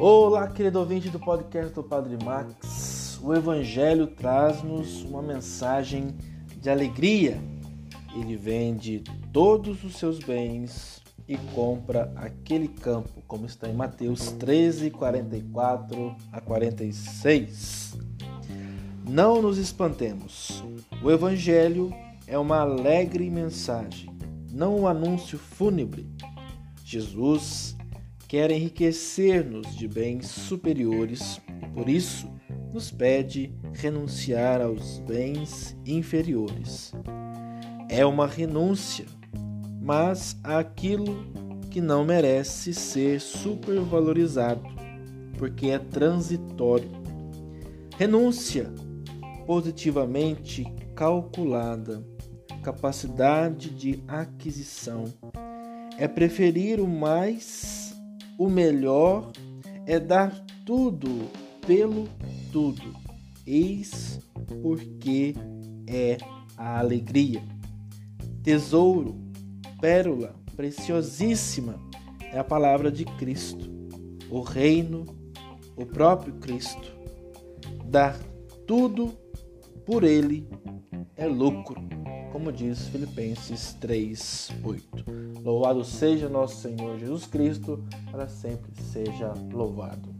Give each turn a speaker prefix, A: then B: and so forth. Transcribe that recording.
A: Olá, querido ouvinte do podcast do Padre Max. O Evangelho traz-nos uma mensagem de alegria. Ele vende todos os seus bens e compra aquele campo, como está em Mateus 13, 44 a 46. Não nos espantemos. O Evangelho é uma alegre mensagem, não um anúncio fúnebre. Jesus quer enriquecer-nos de bens superiores por isso nos pede renunciar aos bens inferiores. É uma renúncia, mas aquilo que não merece ser supervalorizado, porque é transitório. Renúncia positivamente calculada, capacidade de aquisição. É preferir o mais, o melhor, é dar tudo pelo tudo. Eis porque é a alegria. Tesouro, pérola preciosíssima é a palavra de Cristo, o reino, o próprio Cristo. Dar tudo por ele é lucro, como diz Filipenses 3:8. Louvado seja nosso Senhor Jesus Cristo, para sempre seja louvado.